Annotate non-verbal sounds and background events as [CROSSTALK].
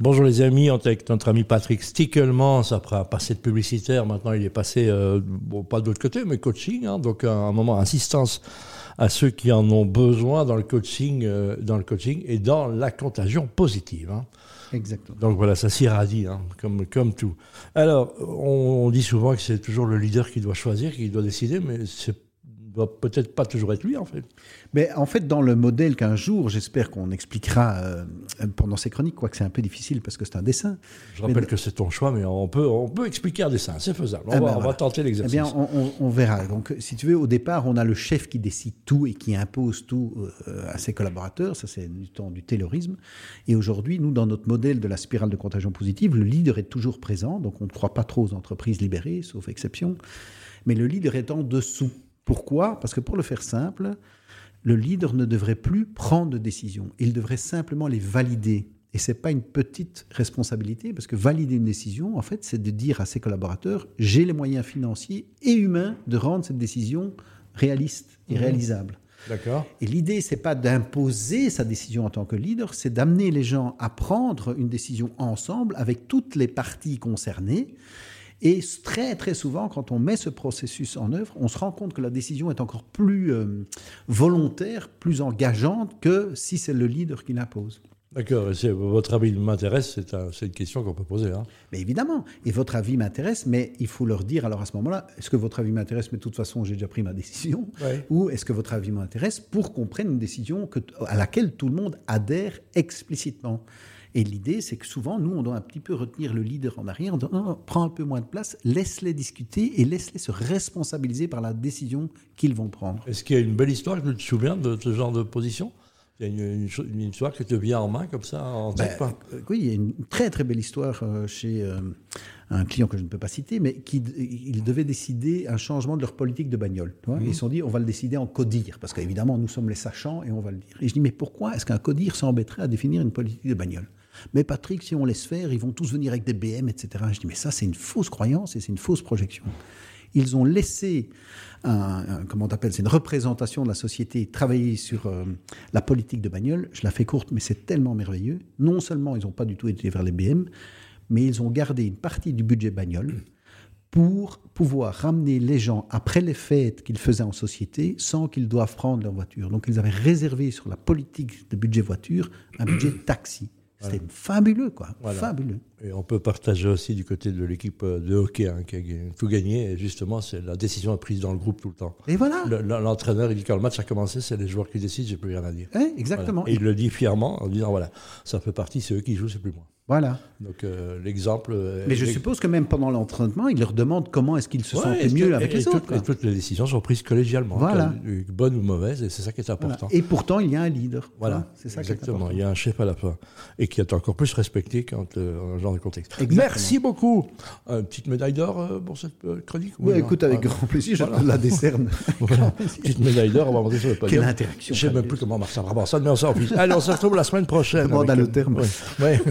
Bonjour les amis, on est avec notre ami Patrick Stickelmans, après un passé de publicitaire, maintenant il est passé, euh, bon, pas de l'autre côté, mais coaching, hein, donc à un moment assistance à ceux qui en ont besoin dans le coaching, euh, dans le coaching et dans la contagion positive. Hein. Exactement. Donc voilà, ça s'irradie, hein, comme, comme tout. Alors, on, on dit souvent que c'est toujours le leader qui doit choisir, qui doit décider, mais c'est doit peut-être pas toujours être lui, en fait. Mais en fait, dans le modèle qu'un jour, j'espère qu'on expliquera euh, pendant ces chroniques, quoique c'est un peu difficile parce que c'est un dessin. Je rappelle que c'est ton choix, mais on peut, on peut expliquer un dessin, c'est faisable. On, Ah va, ben on va voilà. tenter Eh l'exercice. bien, on, on- on verra. Donc, si tu veux, au départ, on a le chef qui décide tout et qui impose tout euh, à ses collaborateurs. Ça, c'est du temps du taylorisme. Et aujourd'hui, nous, dans notre modèle de la spirale de contagion positive, le leader est toujours présent. Donc, on ne croit pas trop aux entreprises libérées, sauf exception. Mais le leader est en dessous. Pourquoi? Parce que pour le faire simple, le leader ne devrait plus prendre de décisions. Il devrait simplement les valider. Et c'est pas une petite responsabilité, parce que valider une décision, en fait, c'est de dire à ses collaborateurs, j'ai les moyens financiers et humains de rendre cette décision réaliste et réalisable. D'accord. Et l'idée, c'est pas d'imposer sa décision en tant que leader, c'est d'amener les gens à prendre une décision ensemble avec toutes les parties concernées. Et très très souvent, quand on met ce processus en œuvre, on se rend compte que la décision est encore plus euh, volontaire, plus engageante que si c'est le leader qui l'impose. D'accord, votre avis m'intéresse, c'est un- c'est une question qu'on peut poser. Hein. Mais évidemment, et votre avis m'intéresse, mais il faut leur dire alors à ce moment-là, est-ce que votre avis m'intéresse, mais de toute façon j'ai déjà pris ma décision, Ouais. ou est-ce que votre avis m'intéresse pour qu'on prenne une décision que, à laquelle tout le monde adhère explicitement? Et l'idée, c'est que souvent, nous, on doit un petit peu retenir le leader en arrière, en disant, prends un peu moins de place, laisse-les discuter et laisse-les se responsabiliser par la décision qu'ils vont prendre. Est-ce qu'il y a une belle histoire? Que tu te souviens de ce genre de position Il y a une, une cho- une histoire qui te vient en main comme ça, en tête Ben, pas euh, oui, il y a une très très belle histoire euh, chez euh, un client que je ne peux pas citer, mais qui ils devaient décider un changement de leur politique de bagnole. vois? Ils se sont dit, on va le décider en codir, parce qu'évidemment, nous sommes les sachants et on va le dire. Et je dis, mais pourquoi est-ce qu'un codir s'embêterait à définir une politique de bagnole? Mais Patrick, si on laisse faire, ils vont tous venir avec des BM, etc. Je dis, mais ça, c'est une fausse croyance et c'est une fausse projection. Ils ont laissé, comment t'appelles, c'est une représentation de la société travailler sur euh, la politique de bagnole. Je la fais courte, mais c'est tellement merveilleux. Non seulement ils n'ont pas du tout été vers les BM, mais ils ont gardé une partie du budget bagnole pour pouvoir ramener les gens après les fêtes qu'ils faisaient en société sans qu'ils doivent prendre leur voiture. Donc ils avaient réservé sur la politique de budget voiture un budget taxi. C'était fabuleux, quoi. Voilà. Fabuleux. Et on peut partager aussi du côté de l'équipe euh, de hockey hein, qui a tout gagné. Et justement, c'est la décision est prise dans le groupe tout le temps. Et voilà. Le- le- L'entraîneur, il dit quand le match a commencé, c'est les joueurs qui décident, j'ai plus rien à dire. Exactement. Voilà. Et il le dit fièrement en disant voilà, ça fait partie, c'est eux qui jouent, c'est plus moi. Voilà. Donc euh, l'exemple. euh, Mais je suppose que même pendant l'entraînement, il leur demande comment est-ce qu'ils se Ouais, sentaient et mieux avec et les toutes- autres. Et toutes les décisions sont prises collégialement, Voilà. que- bonnes ou mauvaises, et c'est ça qui est Voilà. important. Et pourtant, il y a un leader. Voilà, Hein, c'est ça qui est exactement. important. Il y a un chef à la fin et qui est encore plus respecté quand euh, dans genre de contexte. Exactement. Merci beaucoup. Une petite médaille d'or euh, pour cette euh, chronique Oui, écoute, avec Voilà. grand plaisir, je Voilà. la décerne. [LAUGHS] Voilà. Petite médaille d'or, on va monter sur le podium. Quelle interaction Je sais même plus comment Marcel Brabançon, mais on s'en fiche. Allez, on se retrouve la semaine prochaine. Demande à le terme. Ouais. [LAUGHS]